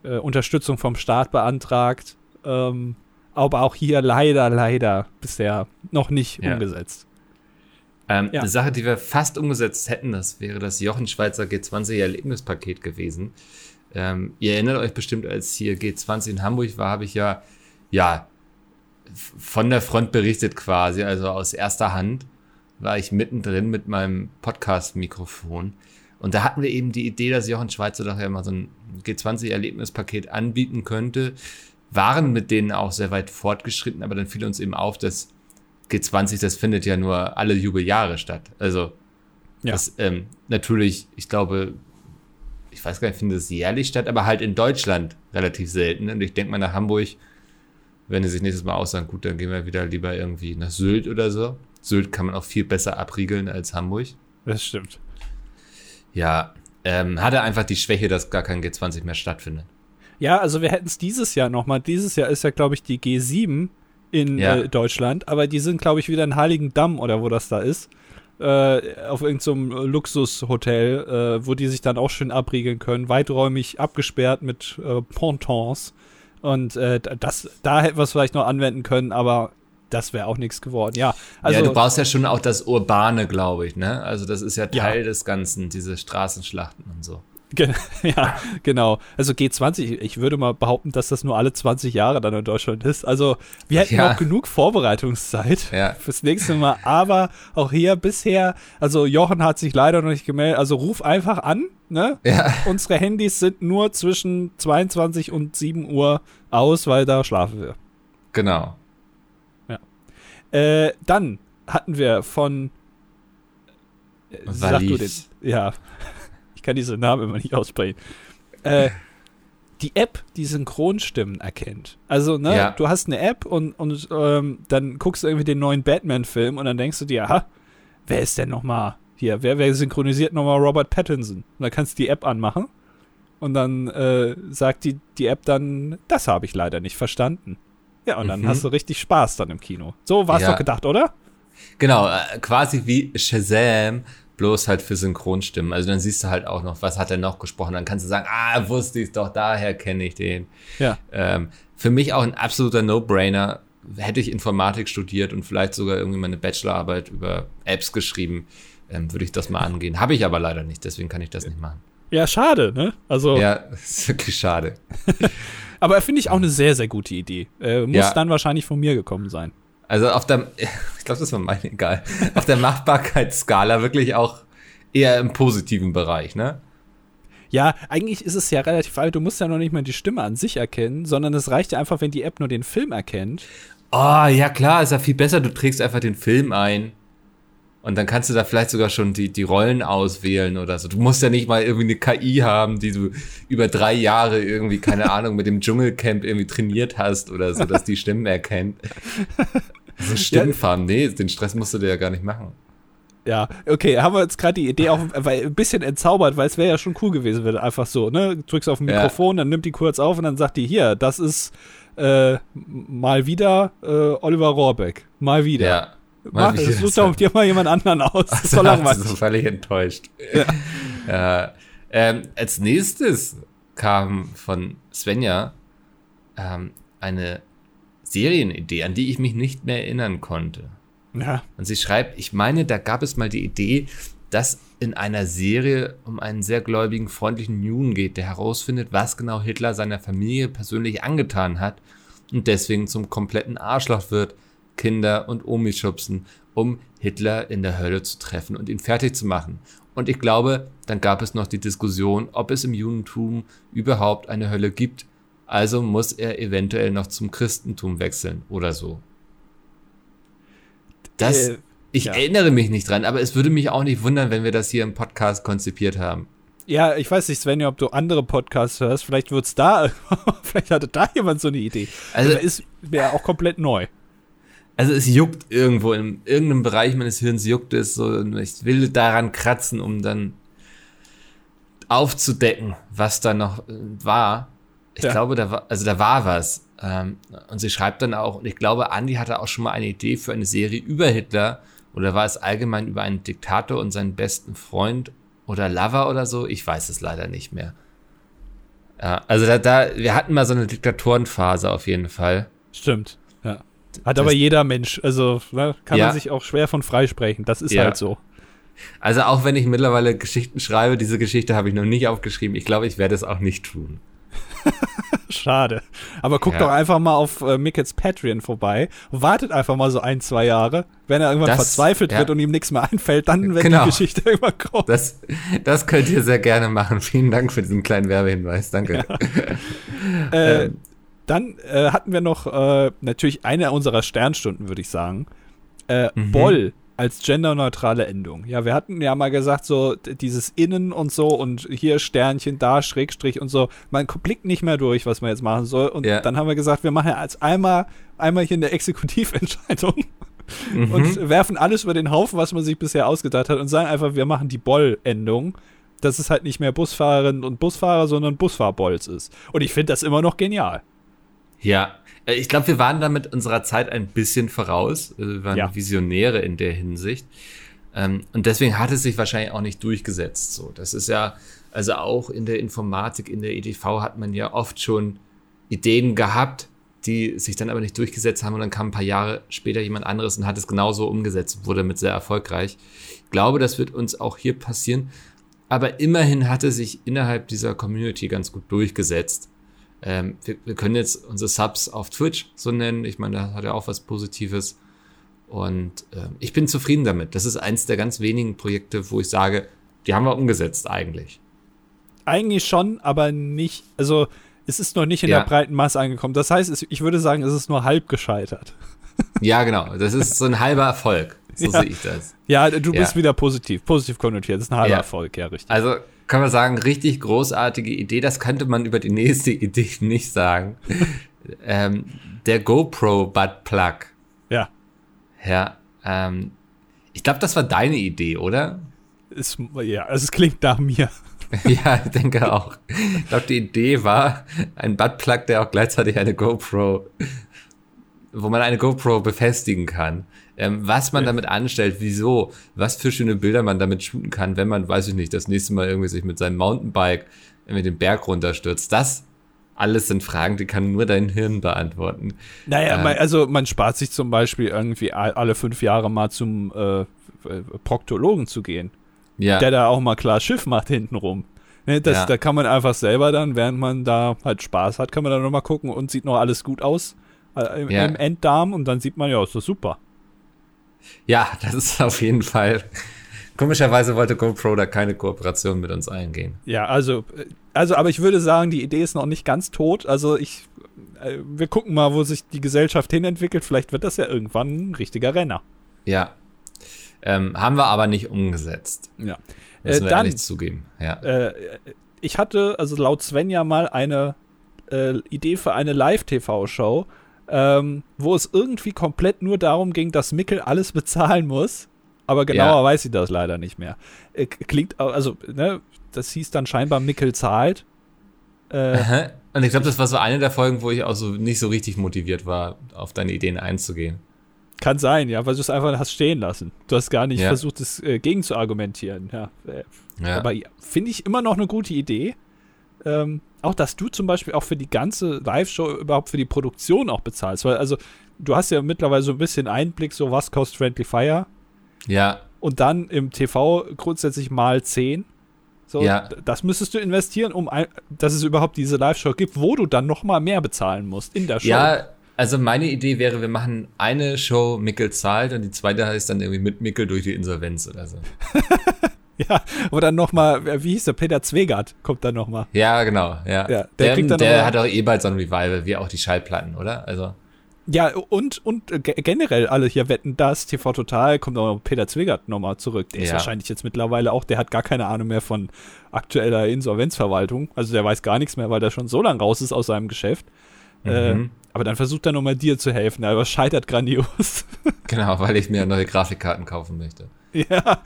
Speaker 1: äh, Unterstützung vom Staat beantragt. Ähm, aber auch hier leider, leider bisher noch nicht ja. umgesetzt.
Speaker 2: Ähm, ja. Eine Sache, die wir fast umgesetzt hätten, das wäre das Jochen Schweizer G20-Erlebnispaket gewesen. Ähm, ihr erinnert euch bestimmt, als hier G20 in Hamburg war, habe ich ja ja, von der Front berichtet quasi, also aus erster Hand war ich mittendrin mit meinem Podcast-Mikrofon. Und da hatten wir eben die Idee, dass Jochen Schweizer doch ja mal so ein G20-Erlebnispaket anbieten könnte. Waren mit denen auch sehr weit fortgeschritten, aber dann fiel uns eben auf, dass G20, das findet ja nur alle Jubeljahre statt. Also, ja. das ähm, natürlich, ich glaube, ich weiß gar nicht, findet es jährlich statt, aber halt in Deutschland relativ selten. Und ich denke mal nach Hamburg wenn die sich nächstes Mal aussagen, gut, dann gehen wir wieder lieber irgendwie nach Sylt oder so. Sylt kann man auch viel besser abriegeln als Hamburg.
Speaker 1: Das stimmt.
Speaker 2: Ja, ähm, hatte einfach die Schwäche, dass gar kein G20 mehr stattfindet.
Speaker 1: Ja, also wir hätten es dieses Jahr nochmal. Dieses Jahr ist ja, glaube ich, die G7 in ja. äh, Deutschland, aber die sind, glaube ich, wieder in Heiligendamm oder wo das da ist. Äh, auf irgendeinem so Luxushotel, äh, wo die sich dann auch schön abriegeln können, weiträumig abgesperrt mit äh, Pontons. Und äh, das, da hätten wir es vielleicht noch anwenden können, aber das wäre auch nichts geworden. Ja,
Speaker 2: also. Ja, du brauchst ja schon auch das Urbane, glaube ich, ne? Also, das ist ja Teil ja. des Ganzen, diese Straßenschlachten und so.
Speaker 1: ja, genau. Also G20, ich würde mal behaupten, dass das nur alle 20 Jahre dann in Deutschland ist. Also wir hätten ja. auch genug Vorbereitungszeit ja. fürs nächste Mal. Aber auch hier bisher, also Jochen hat sich leider noch nicht gemeldet. Also ruf einfach an. Ne? Ja. Unsere Handys sind nur zwischen 22 und 7 Uhr aus, weil da schlafen wir.
Speaker 2: Genau.
Speaker 1: Ja. Äh, dann hatten wir von
Speaker 2: äh, Sag du den.
Speaker 1: Ja kann diese Namen immer nicht aussprechen. Äh, die App, die Synchronstimmen erkennt. Also, ne, ja. du hast eine App und, und ähm, dann guckst du irgendwie den neuen Batman-Film und dann denkst du dir, aha, wer ist denn nochmal hier? Wer, wer synchronisiert nochmal Robert Pattinson? Und dann kannst du die App anmachen und dann äh, sagt die, die App dann, das habe ich leider nicht verstanden. Ja, und dann mhm. hast du richtig Spaß dann im Kino. So war es ja. doch gedacht, oder?
Speaker 2: Genau, äh, quasi wie Shazam, bloß halt für Synchronstimmen. Also dann siehst du halt auch noch, was hat er noch gesprochen. Dann kannst du sagen, ah, wusste ich doch, daher kenne ich den.
Speaker 1: Ja.
Speaker 2: Ähm, für mich auch ein absoluter No-Brainer. Hätte ich Informatik studiert und vielleicht sogar irgendwie meine Bachelorarbeit über Apps geschrieben, ähm, würde ich das mal angehen. Habe ich aber leider nicht, deswegen kann ich das nicht machen.
Speaker 1: Ja, schade, ne? Also.
Speaker 2: Ja, ist wirklich schade.
Speaker 1: aber finde ich auch eine sehr, sehr gute Idee. Äh, muss ja. dann wahrscheinlich von mir gekommen sein.
Speaker 2: Also auf der, ich glaube, das war meine egal, auf der Machbarkeitsskala wirklich auch eher im positiven Bereich, ne?
Speaker 1: Ja, eigentlich ist es ja relativ alt. Du musst ja noch nicht mal die Stimme an sich erkennen, sondern es reicht ja einfach, wenn die App nur den Film erkennt.
Speaker 2: Oh, ja klar, ist ja viel besser. Du trägst einfach den Film ein. Und dann kannst du da vielleicht sogar schon die, die Rollen auswählen oder so. Du musst ja nicht mal irgendwie eine KI haben, die du über drei Jahre irgendwie, keine Ahnung, mit dem Dschungelcamp irgendwie trainiert hast oder so, dass die Stimmen erkennt. So Stimmenfarben, nee, den Stress musst du dir ja gar nicht machen.
Speaker 1: Ja, okay, haben wir jetzt gerade die Idee auch weil, ein bisschen entzaubert, weil es wäre ja schon cool gewesen, wenn du einfach so, ne, drückst auf ein Mikrofon, ja. dann nimmt die kurz auf und dann sagt die, hier, das ist äh, mal wieder äh, Oliver Rohrbeck. Mal wieder. Ja. Mach, es, such doch dir mal jemand anderen aus. Das
Speaker 2: ist doch langweilig. so völlig enttäuscht. Ja. ja. Ähm, als nächstes kam von Svenja ähm, eine Serienidee, an die ich mich nicht mehr erinnern konnte. Ja. Und sie schreibt, ich meine, da gab es mal die Idee, dass in einer Serie um einen sehr gläubigen, freundlichen Juden geht, der herausfindet, was genau Hitler seiner Familie persönlich angetan hat und deswegen zum kompletten Arschloch wird, Kinder und Omi schubsen, um Hitler in der Hölle zu treffen und ihn fertig zu machen. Und ich glaube, dann gab es noch die Diskussion, ob es im Judentum überhaupt eine Hölle gibt. Also muss er eventuell noch zum Christentum wechseln oder so. Das, äh, ich ja. erinnere mich nicht dran, aber es würde mich auch nicht wundern, wenn wir das hier im Podcast konzipiert haben.
Speaker 1: Ja, ich weiß nicht, Svenja, ob du andere Podcasts hörst. Vielleicht wird's da, vielleicht hatte da jemand so eine Idee. Also, also ist wäre auch komplett neu.
Speaker 2: Also es juckt irgendwo in irgendeinem Bereich meines Hirns juckt es so. Ich will daran kratzen, um dann aufzudecken, was da noch äh, war. Ich ja. glaube, da war, also da war was. Ähm, und sie schreibt dann auch, und ich glaube, Andy hatte auch schon mal eine Idee für eine Serie über Hitler oder war es allgemein über einen Diktator und seinen besten Freund oder Lover oder so? Ich weiß es leider nicht mehr. Ja, also da, da, wir hatten mal so eine Diktatorenphase auf jeden Fall.
Speaker 1: Stimmt, ja. Hat das, aber jeder Mensch, also ne, kann ja. man sich auch schwer von freisprechen. Das ist ja. halt so.
Speaker 2: Also auch wenn ich mittlerweile Geschichten schreibe, diese Geschichte habe ich noch nicht aufgeschrieben. Ich glaube, ich werde es auch nicht tun.
Speaker 1: Schade. Aber guckt ja. doch einfach mal auf äh, Mickets Patreon vorbei. Wartet einfach mal so ein, zwei Jahre. Wenn er irgendwann das, verzweifelt ja. wird und ihm nichts mehr einfällt, dann wird genau. die Geschichte irgendwann groß.
Speaker 2: Das, das könnt ihr sehr gerne machen. Vielen Dank für diesen kleinen Werbehinweis. Danke. Ja.
Speaker 1: äh, ähm. Dann äh, hatten wir noch äh, natürlich eine unserer Sternstunden, würde ich sagen. Äh, mhm. Boll als genderneutrale Endung. Ja, wir hatten ja mal gesagt, so dieses Innen und so und hier Sternchen, da Schrägstrich und so. Man blickt nicht mehr durch, was man jetzt machen soll. Und ja. dann haben wir gesagt, wir machen ja als einmal, einmal hier eine Exekutiventscheidung mhm. und werfen alles über den Haufen, was man sich bisher ausgedacht hat und sagen einfach, wir machen die Boll-Endung. Dass es halt nicht mehr Busfahrerinnen und Busfahrer, sondern Busfahrbolz ist. Und ich finde das immer noch genial.
Speaker 2: Ja, ich glaube, wir waren damit unserer Zeit ein bisschen voraus. Äh, wir waren ja. Visionäre in der Hinsicht. Ähm, und deswegen hat es sich wahrscheinlich auch nicht durchgesetzt. So, das ist ja, also auch in der Informatik, in der EDV hat man ja oft schon Ideen gehabt, die sich dann aber nicht durchgesetzt haben und dann kam ein paar Jahre später jemand anderes und hat es genauso umgesetzt, wurde damit sehr erfolgreich. Ich glaube, das wird uns auch hier passieren. Aber immerhin hatte sich innerhalb dieser Community ganz gut durchgesetzt. Ähm, wir, wir, können jetzt unsere Subs auf Twitch so nennen. Ich meine, da hat er auch was Positives. Und äh, ich bin zufrieden damit. Das ist eins der ganz wenigen Projekte, wo ich sage, die haben wir umgesetzt eigentlich.
Speaker 1: Eigentlich schon, aber nicht, also es ist noch nicht in ja. der breiten Masse angekommen. Das heißt, ich würde sagen, es ist nur halb gescheitert.
Speaker 2: Ja, genau. Das ist so ein halber Erfolg. So ja. sehe ich das.
Speaker 1: Ja, du bist ja. wieder positiv, positiv konnotiert. Das ist ein halber Erfolg, ja, richtig.
Speaker 2: Also kann man sagen, richtig großartige Idee. Das könnte man über die nächste Idee nicht sagen. ähm, der GoPro Butt Plug.
Speaker 1: Ja.
Speaker 2: Ja. Ähm, ich glaube, das war deine Idee, oder?
Speaker 1: Es, ja, also es klingt nach mir.
Speaker 2: ja, ich denke auch. Ich glaube, die Idee war ein Buttplug, der auch gleichzeitig eine GoPro, wo man eine GoPro befestigen kann ähm, was man damit anstellt, wieso, was für schöne Bilder man damit shooten kann, wenn man, weiß ich nicht, das nächste Mal irgendwie sich mit seinem Mountainbike mit dem Berg runterstürzt. Das alles sind Fragen, die kann nur dein Hirn beantworten.
Speaker 1: Naja, ähm, also man spart sich zum Beispiel irgendwie alle fünf Jahre mal zum äh, Proktologen zu gehen. Ja. Der da auch mal klar Schiff macht hintenrum. Ne, das, ja. Da kann man einfach selber dann, während man da halt Spaß hat, kann man dann nochmal gucken und sieht noch alles gut aus äh, im, ja. im Enddarm und dann sieht man, ja, ist das super.
Speaker 2: Ja, das ist auf jeden Fall. Komischerweise wollte GoPro da keine Kooperation mit uns eingehen.
Speaker 1: Ja, also, also, aber ich würde sagen, die Idee ist noch nicht ganz tot. Also ich, äh, wir gucken mal, wo sich die Gesellschaft hinentwickelt. Vielleicht wird das ja irgendwann ein richtiger Renner.
Speaker 2: Ja. Ähm, haben wir aber nicht umgesetzt.
Speaker 1: Ja.
Speaker 2: Müssen äh, wir dann, ehrlich zugeben. Ja.
Speaker 1: Äh, ich hatte, also laut Svenja mal eine äh, Idee für eine Live-TV-Show, ähm, wo es irgendwie komplett nur darum ging, dass Mickel alles bezahlen muss aber genauer ja. weiß ich das leider nicht mehr. Äh, klingt, also, ne, das hieß dann scheinbar Mickel zahlt.
Speaker 2: Äh, Und ich glaube, das war so eine der Folgen, wo ich auch so nicht so richtig motiviert war, auf deine Ideen einzugehen.
Speaker 1: Kann sein, ja, weil du es einfach hast stehen lassen. Du hast gar nicht ja. versucht, es äh, gegen zu argumentieren. Ja, äh, ja. Aber finde ich immer noch eine gute Idee. Ähm, auch, dass du zum Beispiel auch für die ganze Live-Show überhaupt für die Produktion auch bezahlst. Weil, also, du hast ja mittlerweile so ein bisschen Einblick, so was kostet Friendly Fire.
Speaker 2: Ja.
Speaker 1: Und dann im TV grundsätzlich mal 10. So, ja. das müsstest du investieren, um ein, dass es überhaupt diese Live-Show gibt, wo du dann noch mal mehr bezahlen musst in der Show.
Speaker 2: Ja, also meine Idee wäre, wir machen eine Show, Mickel zahlt und die zweite heißt dann irgendwie mit Mickel durch die Insolvenz oder so.
Speaker 1: ja, oder dann noch mal, wie hieß der, Peter Zwegert kommt dann noch mal.
Speaker 2: Ja, genau, ja. ja der, der, der hat auch eh bald so ein Revival, wie auch die Schallplatten, oder? Also
Speaker 1: ja, und, und generell alle hier wetten das, TV Total, kommt auch noch Peter Zwingert nochmal zurück. Der ja. ist wahrscheinlich jetzt mittlerweile auch, der hat gar keine Ahnung mehr von aktueller Insolvenzverwaltung. Also der weiß gar nichts mehr, weil der schon so lange raus ist aus seinem Geschäft. Mhm. Äh, aber dann versucht er nochmal dir zu helfen, aber scheitert grandios.
Speaker 2: genau, weil ich mir neue Grafikkarten kaufen möchte.
Speaker 1: Ja,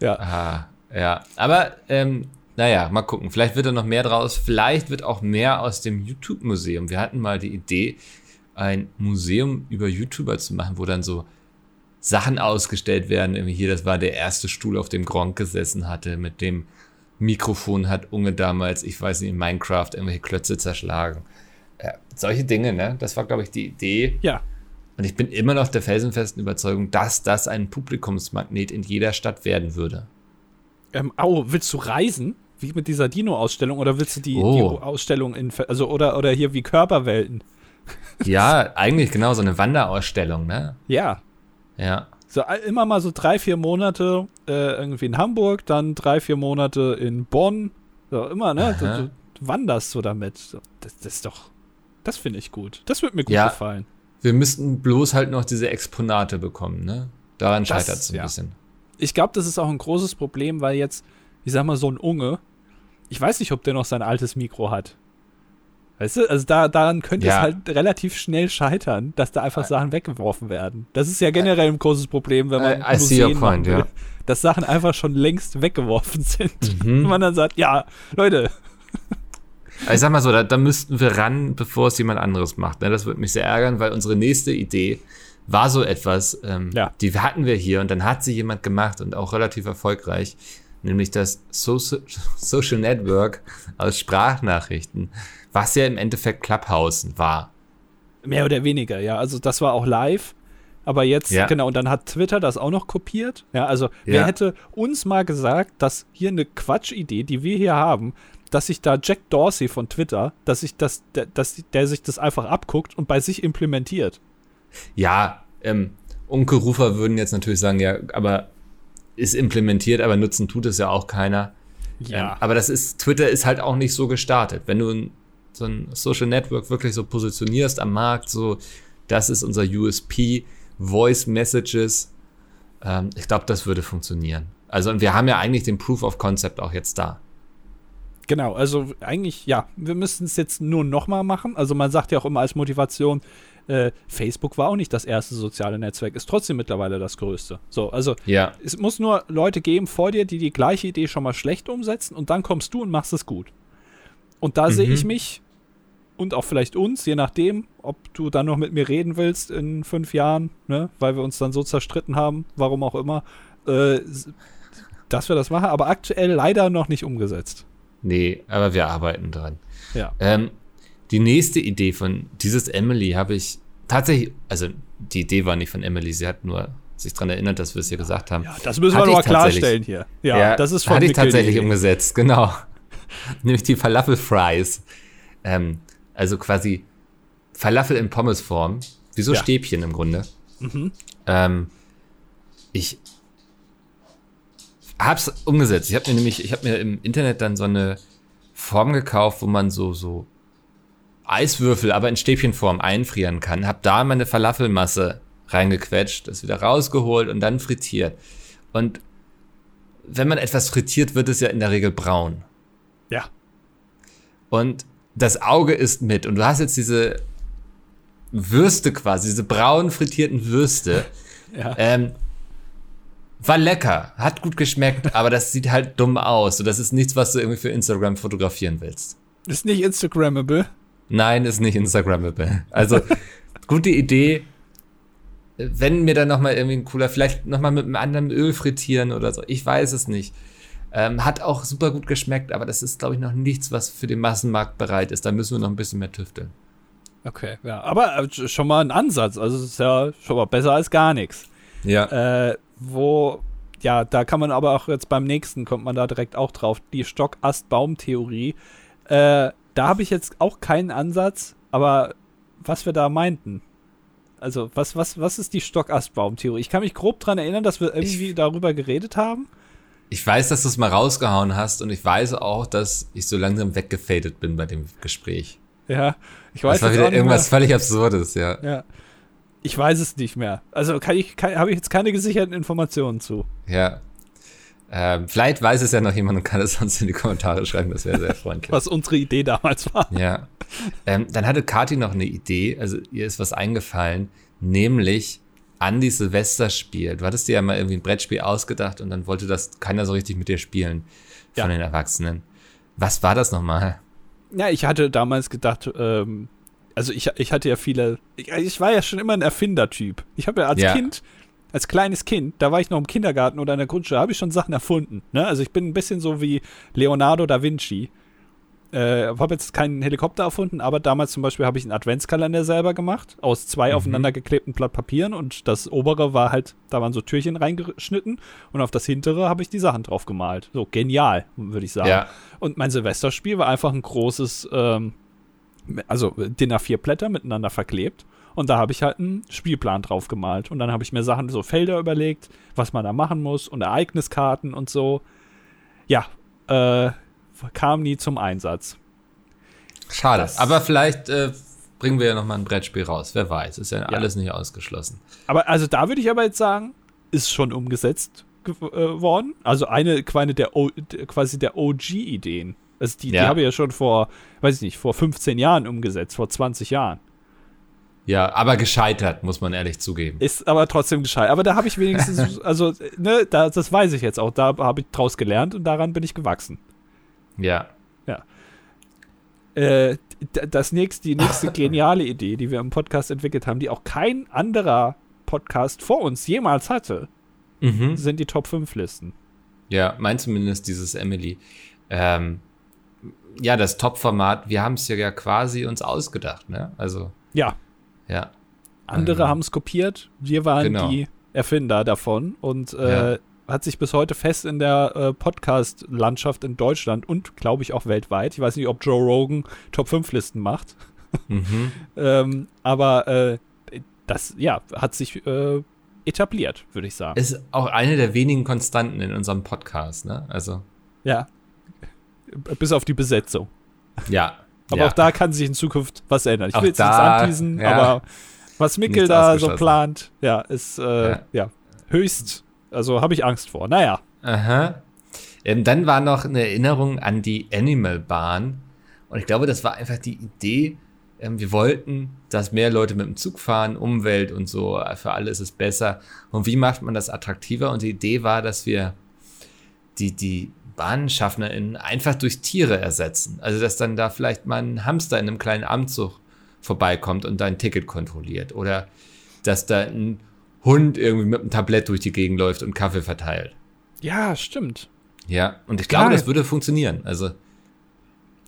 Speaker 1: ja.
Speaker 2: Aha, ja, aber ähm, naja, mal gucken. Vielleicht wird da noch mehr draus. Vielleicht wird auch mehr aus dem YouTube-Museum. Wir hatten mal die Idee, ein Museum über YouTuber zu machen, wo dann so Sachen ausgestellt werden. Irgendwie hier, das war der erste Stuhl, auf dem Gronk gesessen hatte. Mit dem Mikrofon hat Unge damals, ich weiß nicht, in Minecraft irgendwelche Klötze zerschlagen. Ja, solche Dinge, ne? Das war, glaube ich, die Idee.
Speaker 1: Ja.
Speaker 2: Und ich bin immer noch der felsenfesten Überzeugung, dass das ein Publikumsmagnet in jeder Stadt werden würde.
Speaker 1: Ähm, au, willst du reisen? Wie mit dieser Dino-Ausstellung? Oder willst du die, oh. die Ausstellung in, also, oder, oder hier wie Körperwelten?
Speaker 2: Ja, eigentlich genau, so eine Wanderausstellung, ne?
Speaker 1: Ja.
Speaker 2: Ja.
Speaker 1: So immer mal so drei, vier Monate äh, irgendwie in Hamburg, dann drei, vier Monate in Bonn. So, immer, ne? Du, du, wanderst so damit. Das, das ist doch, das finde ich gut. Das wird mir gut ja, gefallen.
Speaker 2: Wir müssten bloß halt noch diese Exponate bekommen, ne? Daran scheitert es ein ja. bisschen.
Speaker 1: Ich glaube, das ist auch ein großes Problem, weil jetzt, ich sag mal, so ein Unge, ich weiß nicht, ob der noch sein altes Mikro hat. Weißt du, also da, daran könnte ja. es halt relativ schnell scheitern, dass da einfach Sachen weggeworfen werden. Das ist ja generell ein großes Problem, wenn man
Speaker 2: I, I see your point, ja.
Speaker 1: dass Sachen einfach schon längst weggeworfen sind. Mhm. Und man dann sagt, ja, Leute.
Speaker 2: Ich sag mal so, da, da müssten wir ran, bevor es jemand anderes macht. Ne? Das würde mich sehr ärgern, weil unsere nächste Idee war so etwas, ähm, ja. die hatten wir hier und dann hat sie jemand gemacht und auch relativ erfolgreich, nämlich das Social, Social Network aus Sprachnachrichten was ja im Endeffekt Clubhouse war.
Speaker 1: Mehr oder weniger, ja. Also das war auch live. Aber jetzt, ja. genau, und dann hat Twitter das auch noch kopiert. Ja, also wer hätte uns mal gesagt, dass hier eine Quatschidee, die wir hier haben, dass sich da Jack Dorsey von Twitter, dass sich das, der, dass der sich das einfach abguckt und bei sich implementiert.
Speaker 2: Ja, ähm, Unkerufer würden jetzt natürlich sagen, ja, aber ist implementiert, aber nutzen tut es ja auch keiner. Ja. Ähm, aber das ist, Twitter ist halt auch nicht so gestartet. Wenn du ein so ein Social Network wirklich so positionierst am Markt, so das ist unser USP, Voice Messages. Ähm, ich glaube, das würde funktionieren. Also, und wir haben ja eigentlich den Proof of Concept auch jetzt da.
Speaker 1: Genau, also eigentlich, ja, wir müssten es jetzt nur nochmal machen. Also man sagt ja auch immer als Motivation, äh, Facebook war auch nicht das erste soziale Netzwerk, ist trotzdem mittlerweile das größte. So, also
Speaker 2: ja.
Speaker 1: es muss nur Leute geben vor dir, die die gleiche Idee schon mal schlecht umsetzen und dann kommst du und machst es gut. Und da mhm. sehe ich mich und auch vielleicht uns, je nachdem, ob du dann noch mit mir reden willst in fünf Jahren, ne, weil wir uns dann so zerstritten haben, warum auch immer, äh, dass wir das machen, aber aktuell leider noch nicht umgesetzt.
Speaker 2: Nee, aber wir arbeiten dran.
Speaker 1: Ja.
Speaker 2: Ähm, die nächste Idee von dieses Emily habe ich tatsächlich, also die Idee war nicht von Emily, sie hat nur sich daran erinnert, dass wir es hier gesagt haben.
Speaker 1: Ja, das müssen wir mal klarstellen hier. Ja,
Speaker 2: ja, das ist von Hatte ich tatsächlich umgesetzt, genau. Nämlich die Falafel-Fries. Ähm, also quasi Falafel in Pommesform, wie so ja. Stäbchen im Grunde. Mhm. Ähm, ich hab's umgesetzt. Ich habe mir nämlich, ich habe mir im Internet dann so eine Form gekauft, wo man so so Eiswürfel, aber in Stäbchenform einfrieren kann. Hab da meine Falafelmasse reingequetscht, das wieder rausgeholt und dann frittiert. Und wenn man etwas frittiert, wird es ja in der Regel braun.
Speaker 1: Ja.
Speaker 2: Und das Auge ist mit. Und du hast jetzt diese Würste quasi, diese braun frittierten Würste.
Speaker 1: ja.
Speaker 2: ähm, war lecker, hat gut geschmeckt, aber das sieht halt dumm aus. So, das ist nichts, was du irgendwie für Instagram fotografieren willst.
Speaker 1: Ist nicht Instagrammable?
Speaker 2: Nein, ist nicht Instagrammable. Also, gute Idee. Wenn mir dann nochmal irgendwie ein cooler, vielleicht nochmal mit einem anderen Öl frittieren oder so. Ich weiß es nicht. Ähm, hat auch super gut geschmeckt, aber das ist, glaube ich, noch nichts, was für den Massenmarkt bereit ist. Da müssen wir noch ein bisschen mehr tüfteln.
Speaker 1: Okay, ja. Aber äh, schon mal ein Ansatz. Also, es ist ja schon mal besser als gar nichts.
Speaker 2: Ja.
Speaker 1: Äh, wo, ja, da kann man aber auch jetzt beim nächsten, kommt man da direkt auch drauf, die Stock-Ast-Baum-Theorie. Äh, da habe ich jetzt auch keinen Ansatz, aber was wir da meinten. Also, was, was, was ist die Stock-Ast-Baum-Theorie? Ich kann mich grob daran erinnern, dass wir irgendwie ich, darüber geredet haben.
Speaker 2: Ich weiß, dass du es mal rausgehauen hast und ich weiß auch, dass ich so langsam weggefadet bin bei dem Gespräch.
Speaker 1: Ja, ich weiß.
Speaker 2: Das war wieder irgendwas völlig Absurdes, ja.
Speaker 1: Ja. Ich weiß es nicht mehr. Also kann ich, habe ich jetzt keine gesicherten Informationen zu.
Speaker 2: Ja. Ähm, vielleicht weiß es ja noch jemand und kann es sonst in die Kommentare schreiben, das wäre sehr freundlich.
Speaker 1: Was unsere Idee damals war.
Speaker 2: Ja. Ähm, dann hatte Kati noch eine Idee, also ihr ist was eingefallen, nämlich Andi Silvester spielt. Du hattest dir ja mal irgendwie ein Brettspiel ausgedacht und dann wollte das keiner so richtig mit dir spielen von ja. den Erwachsenen. Was war das nochmal?
Speaker 1: Ja, ich hatte damals gedacht, ähm, also ich, ich hatte ja viele, ich, ich war ja schon immer ein Erfindertyp. Ich habe ja als ja. Kind, als kleines Kind, da war ich noch im Kindergarten oder in der Grundschule, habe ich schon Sachen erfunden. Ne? Also ich bin ein bisschen so wie Leonardo da Vinci. Äh, habe jetzt keinen Helikopter erfunden, aber damals zum Beispiel habe ich einen Adventskalender selber gemacht, aus zwei mhm. aufeinander geklebten Blatt Papieren und das obere war halt, da waren so Türchen reingeschnitten und auf das hintere habe ich die Sachen drauf gemalt. So, genial, würde ich sagen. Ja. Und mein Silvesterspiel war einfach ein großes, ähm, also DIN A4 Blätter miteinander verklebt. Und da habe ich halt einen Spielplan drauf gemalt. Und dann habe ich mir Sachen, so Felder überlegt, was man da machen muss und Ereigniskarten und so. Ja, äh, kam nie zum Einsatz.
Speaker 2: Schade. Das Aber vielleicht äh, bringen wir ja noch mal ein Brettspiel raus. Wer weiß. Ist ja, ja. alles nicht ausgeschlossen.
Speaker 1: Aber also da würde ich aber jetzt sagen, ist schon umgesetzt äh, worden. Also eine quasi der, quasi der OG-Ideen. Also die, ja. die habe ich ja schon vor, weiß ich nicht, vor 15 Jahren umgesetzt, vor 20 Jahren.
Speaker 2: Ja, aber gescheitert, muss man ehrlich zugeben.
Speaker 1: Ist aber trotzdem gescheitert. Aber da habe ich wenigstens, also, ne, da, das weiß ich jetzt auch. Da habe ich draus gelernt und daran bin ich gewachsen.
Speaker 2: Ja.
Speaker 1: Ja. Äh, das nächste, die nächste geniale Idee, die wir im Podcast entwickelt haben, die auch kein anderer Podcast vor uns jemals hatte, mhm. sind die Top 5 Listen.
Speaker 2: Ja, mein zumindest dieses Emily. Ähm, ja, das Top-Format, wir haben es ja quasi uns ausgedacht, ne? Also.
Speaker 1: Ja.
Speaker 2: Ja.
Speaker 1: Andere ähm, haben es kopiert, wir waren genau. die Erfinder davon und äh, ja. hat sich bis heute fest in der äh, Podcast-Landschaft in Deutschland und glaube ich auch weltweit. Ich weiß nicht, ob Joe Rogan Top 5 Listen macht. Mhm. ähm, aber äh, das, ja, hat sich äh, etabliert, würde ich sagen.
Speaker 2: Ist auch eine der wenigen Konstanten in unserem Podcast, ne? Also.
Speaker 1: Ja, bis auf die Besetzung.
Speaker 2: Ja.
Speaker 1: aber
Speaker 2: ja.
Speaker 1: auch da kann sich in Zukunft was ändern. Ich will jetzt nicht anteasen, ja. aber was Mickel da so plant, ja, ist äh, ja. ja. höchst, also habe ich Angst vor. Naja.
Speaker 2: Aha. Ähm, dann war noch eine Erinnerung an die Animal Bahn. Und ich glaube, das war einfach die Idee, ähm, wir wollten, dass mehr Leute mit dem Zug fahren, Umwelt und so, für alle ist es besser. Und wie macht man das attraktiver? Und die Idee war, dass wir die, die BahnschaffnerInnen einfach durch Tiere ersetzen. Also, dass dann da vielleicht mal ein Hamster in einem kleinen Amtzug vorbeikommt und dein Ticket kontrolliert. Oder dass da ein Hund irgendwie mit einem Tablett durch die Gegend läuft und Kaffee verteilt.
Speaker 1: Ja, stimmt.
Speaker 2: Ja, und ich glaube, das würde funktionieren. Also.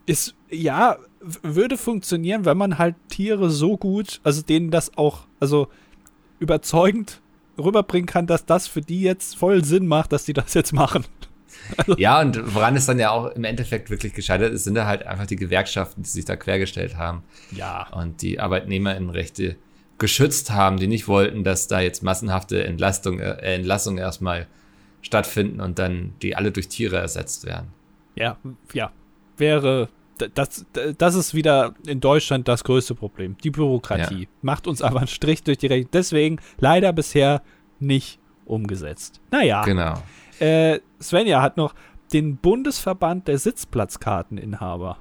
Speaker 1: Ist, ja, würde funktionieren, wenn man halt Tiere so gut, also denen das auch, also überzeugend rüberbringen kann, dass das für die jetzt voll Sinn macht, dass die das jetzt machen.
Speaker 2: Ja, und woran es dann ja auch im Endeffekt wirklich gescheitert ist, sind da halt einfach die Gewerkschaften, die sich da quergestellt haben.
Speaker 1: Ja.
Speaker 2: Und die ArbeitnehmerInnenrechte geschützt haben, die nicht wollten, dass da jetzt massenhafte Entlastung, äh, Entlassungen erstmal stattfinden und dann die alle durch Tiere ersetzt werden.
Speaker 1: Ja, ja. Wäre, das, das ist wieder in Deutschland das größte Problem. Die Bürokratie ja. macht uns aber einen Strich durch die Rechnung. Deswegen leider bisher nicht umgesetzt. Naja.
Speaker 2: Genau.
Speaker 1: Äh, Svenja hat noch den Bundesverband der Sitzplatzkarteninhaber.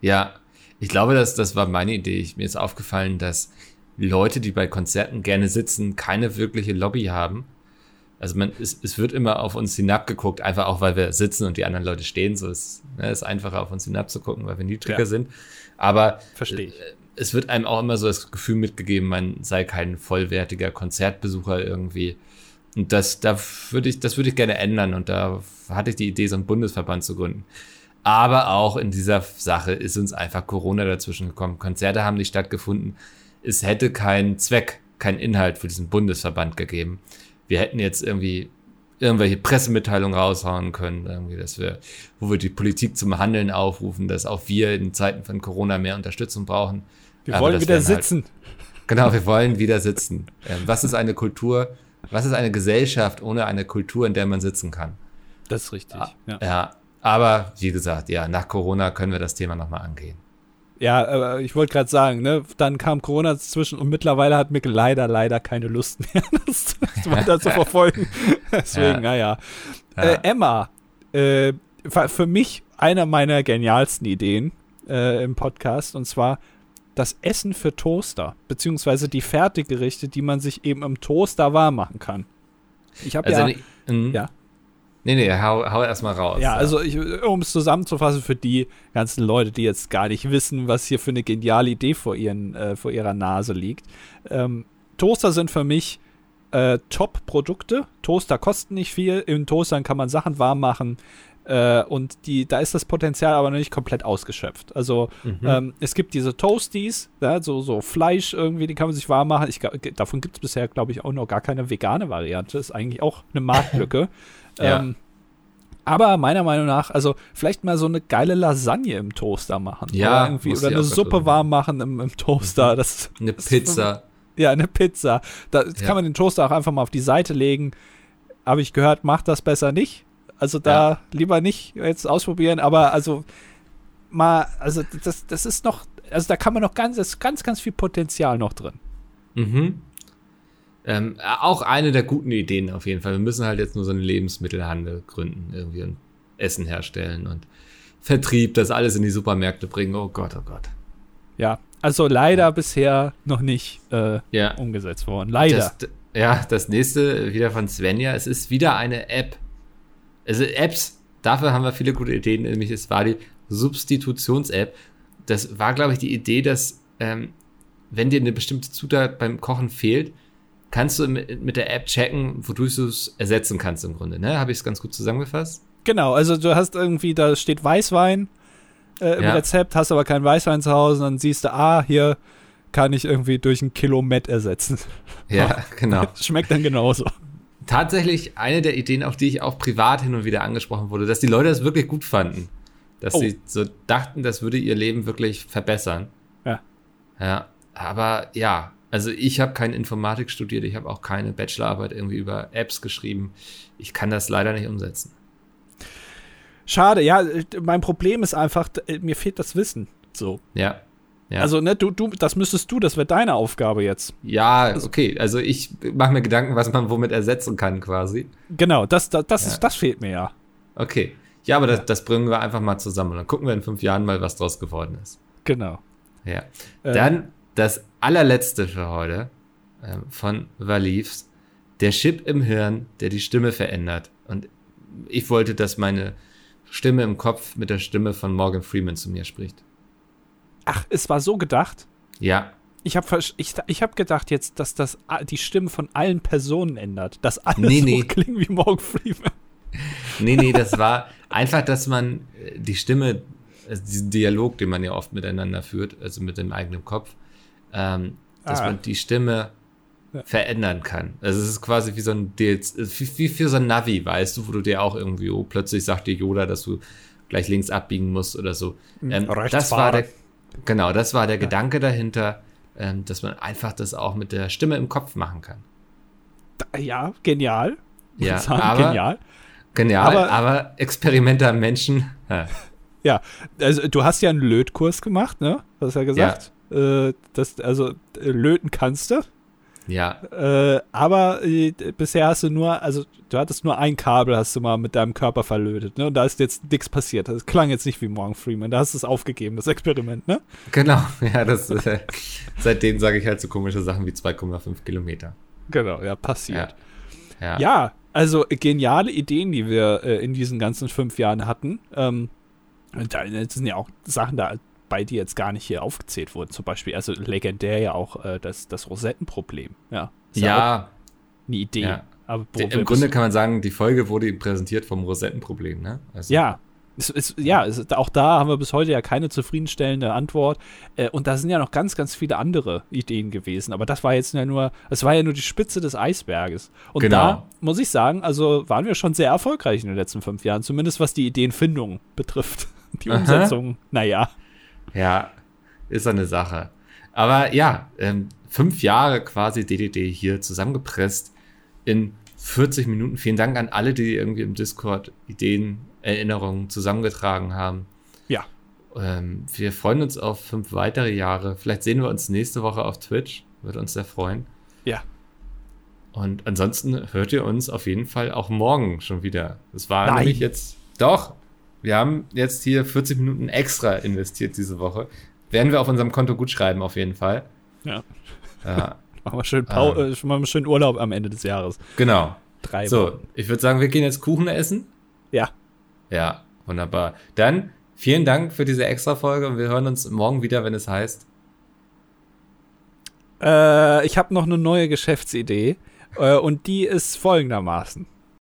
Speaker 2: Ja, ich glaube, das, das war meine Idee. Ich, mir ist aufgefallen, dass Leute, die bei Konzerten gerne sitzen, keine wirkliche Lobby haben. Also man, es, es wird immer auf uns hinabgeguckt, einfach auch, weil wir sitzen und die anderen Leute stehen. So ist ne, ist einfacher, auf uns hinabzugucken, weil wir niedriger ja. sind. Aber
Speaker 1: Verstehe ich.
Speaker 2: Äh, es wird einem auch immer so das Gefühl mitgegeben, man sei kein vollwertiger Konzertbesucher irgendwie. Und das, da würde ich, das würde ich gerne ändern. Und da hatte ich die Idee, so einen Bundesverband zu gründen. Aber auch in dieser Sache ist uns einfach Corona dazwischen gekommen. Konzerte haben nicht stattgefunden. Es hätte keinen Zweck, keinen Inhalt für diesen Bundesverband gegeben. Wir hätten jetzt irgendwie irgendwelche Pressemitteilungen raushauen können, irgendwie, dass wir, wo wir die Politik zum Handeln aufrufen, dass auch wir in Zeiten von Corona mehr Unterstützung brauchen.
Speaker 1: Wir Aber wollen wieder halt sitzen.
Speaker 2: Halt, genau, wir wollen wieder sitzen. Ähm, was ist eine Kultur? Was ist eine Gesellschaft ohne eine Kultur, in der man sitzen kann?
Speaker 1: Das ist richtig.
Speaker 2: Ja. ja. Aber wie gesagt, ja, nach Corona können wir das Thema nochmal angehen.
Speaker 1: Ja, aber ich wollte gerade sagen, ne, dann kam Corona dazwischen und mittlerweile hat Mick leider, leider keine Lust mehr, das, das weiter zu verfolgen. Deswegen, naja. Ja. Äh, Emma, äh, für mich einer meiner genialsten Ideen äh, im Podcast und zwar das Essen für Toaster, beziehungsweise die Fertiggerichte, die man sich eben im Toaster warm machen kann. Ich habe also ja, ja.
Speaker 2: Nee, nee, hau, hau erstmal raus.
Speaker 1: Ja, ja. also um es zusammenzufassen für die ganzen Leute, die jetzt gar nicht wissen, was hier für eine geniale Idee vor, ihren, äh, vor ihrer Nase liegt. Ähm, Toaster sind für mich äh, Top-Produkte. Toaster kosten nicht viel. In Toastern kann man Sachen warm machen. Äh, und die, da ist das Potenzial aber noch nicht komplett ausgeschöpft. Also mhm. ähm, es gibt diese Toasties, ja, so, so Fleisch irgendwie, die kann man sich warm machen. Ich, davon gibt es bisher, glaube ich, auch noch gar keine vegane Variante. Ist eigentlich auch eine Marktlücke. Ja. Ähm, aber meiner Meinung nach, also vielleicht mal so eine geile Lasagne im Toaster machen.
Speaker 2: Ja.
Speaker 1: Oder, irgendwie, oder eine Suppe warm machen im, im Toaster. Mhm. Das,
Speaker 2: eine das Pizza.
Speaker 1: ja, eine Pizza. Da ja. kann man den Toaster auch einfach mal auf die Seite legen. Habe ich gehört, macht das besser nicht. Also da ja. lieber nicht jetzt ausprobieren, aber also mal, also das, das ist noch, also da kann man noch ganz, ganz, ganz viel Potenzial noch drin.
Speaker 2: Mhm. Ähm, auch eine der guten Ideen auf jeden Fall. Wir müssen halt jetzt nur so einen Lebensmittelhandel gründen, irgendwie und Essen herstellen und Vertrieb, das alles in die Supermärkte bringen. Oh Gott, oh Gott.
Speaker 1: Ja, also leider bisher noch nicht äh, ja. umgesetzt worden. Leider.
Speaker 2: Das, ja, das nächste wieder von Svenja. Es ist wieder eine App. Also Apps, dafür haben wir viele gute Ideen, nämlich es war die Substitutions-App. Das war, glaube ich, die Idee, dass ähm, wenn dir eine bestimmte Zutat beim Kochen fehlt, kannst du mit der App checken, wodurch du es ersetzen kannst im Grunde. Ne? Habe ich es ganz gut zusammengefasst?
Speaker 1: Genau, also du hast irgendwie, da steht Weißwein äh, im ja. Rezept, hast aber keinen Weißwein zu Hause, dann siehst du, ah, hier kann ich irgendwie durch ein Kilo Met ersetzen.
Speaker 2: Ja, genau.
Speaker 1: Schmeckt dann genauso.
Speaker 2: Tatsächlich eine der Ideen, auf die ich auch privat hin und wieder angesprochen wurde, dass die Leute das wirklich gut fanden. Dass oh. sie so dachten, das würde ihr Leben wirklich verbessern.
Speaker 1: Ja.
Speaker 2: Ja, aber ja, also ich habe keine Informatik studiert, ich habe auch keine Bachelorarbeit irgendwie über Apps geschrieben. Ich kann das leider nicht umsetzen.
Speaker 1: Schade, ja, mein Problem ist einfach, mir fehlt das Wissen. So.
Speaker 2: Ja. Ja.
Speaker 1: Also, ne, du, du, das müsstest du, das wäre deine Aufgabe jetzt.
Speaker 2: Ja, also okay. Also ich mache mir Gedanken, was man womit ersetzen kann, quasi.
Speaker 1: Genau, das, das, das, ja. ist, das fehlt mir ja.
Speaker 2: Okay. Ja, aber das, das bringen wir einfach mal zusammen und dann gucken wir in fünf Jahren mal, was draus geworden ist.
Speaker 1: Genau.
Speaker 2: Ja. Äh, dann das allerletzte für heute äh, von Valivs. Der Chip im Hirn, der die Stimme verändert. Und ich wollte, dass meine Stimme im Kopf mit der Stimme von Morgan Freeman zu mir spricht.
Speaker 1: Ach, es war so gedacht?
Speaker 2: Ja.
Speaker 1: Ich habe ich, ich hab gedacht jetzt, dass das die Stimmen von allen Personen ändert. Dass alle
Speaker 2: nee, so nee.
Speaker 1: klingen wie Morgan Freeman.
Speaker 2: Nee, nee, das war einfach, dass man äh, die Stimme, also diesen Dialog, den man ja oft miteinander führt, also mit dem eigenen Kopf, ähm, dass ah. man die Stimme ja. verändern kann. Also es ist quasi wie so ein DLC, wie, wie für so ein Navi, weißt du, wo du dir auch irgendwie, oh, plötzlich sagt dir Yoda, dass du gleich links abbiegen musst oder so.
Speaker 1: Hm, ähm,
Speaker 2: das war der, genau, das war der ja. Gedanke dahinter, ähm, dass man einfach das auch mit der Stimme im Kopf machen kann.
Speaker 1: Ja, genial.
Speaker 2: Ja, sagen, aber, genial. Genial, aber, aber Experimente am Menschen.
Speaker 1: Ja. ja, also du hast ja einen Lötkurs gemacht, ne? Hast du ja gesagt. Äh, das, also äh, löten kannst du.
Speaker 2: Ja.
Speaker 1: Äh, aber äh, bisher hast du nur, also du hattest nur ein Kabel, hast du mal mit deinem Körper verlötet, ne? Und da ist jetzt nichts passiert. Das klang jetzt nicht wie Morgan Freeman. Da hast du es aufgegeben, das Experiment, ne?
Speaker 2: Genau, ja, das äh, seitdem sage ich halt so komische Sachen wie 2,5 Kilometer.
Speaker 1: Genau, ja, passiert. Ja. ja. also geniale Ideen, die wir äh, in diesen ganzen fünf Jahren hatten. Ähm, da sind ja auch Sachen da bei die jetzt gar nicht hier aufgezählt wurden. Zum Beispiel, also legendär ja auch äh, das, das Rosettenproblem. Ja.
Speaker 2: ja.
Speaker 1: Eine Idee. Ja.
Speaker 2: Aber Im Grunde kann man sagen, die Folge wurde ihm präsentiert vom Rosettenproblem, ne?
Speaker 1: Also. Ja, es, es, ja, es, auch da haben wir bis heute ja keine zufriedenstellende Antwort. Äh, und da sind ja noch ganz, ganz viele andere Ideen gewesen. Aber das war jetzt ja nur, es war ja nur die Spitze des Eisberges. Und genau. da muss ich sagen, also waren wir schon sehr erfolgreich in den letzten fünf Jahren, zumindest was die Ideenfindung betrifft. Die Umsetzung, naja.
Speaker 2: Ja, ist eine Sache. Aber ja, ähm, fünf Jahre quasi DDD hier zusammengepresst in 40 Minuten. Vielen Dank an alle, die irgendwie im Discord Ideen, Erinnerungen zusammengetragen haben.
Speaker 1: Ja.
Speaker 2: Ähm, wir freuen uns auf fünf weitere Jahre. Vielleicht sehen wir uns nächste Woche auf Twitch. Würde uns sehr freuen.
Speaker 1: Ja.
Speaker 2: Und ansonsten hört ihr uns auf jeden Fall auch morgen schon wieder. Das war Nein. nämlich jetzt. Doch, wir haben jetzt hier 40 Minuten extra investiert diese Woche. Werden wir auf unserem Konto gut schreiben, auf jeden Fall.
Speaker 1: Ja. ja. Machen wir schön, Pau ähm, äh, machen wir schön Urlaub am Ende des Jahres.
Speaker 2: Genau. Drei so, Wochen. ich würde sagen, wir gehen jetzt Kuchen essen.
Speaker 1: Ja.
Speaker 2: Ja, wunderbar. Dann vielen Dank für diese extra Folge und wir hören uns morgen wieder, wenn es heißt.
Speaker 1: Äh, ich habe noch eine neue Geschäftsidee äh, und die ist folgendermaßen.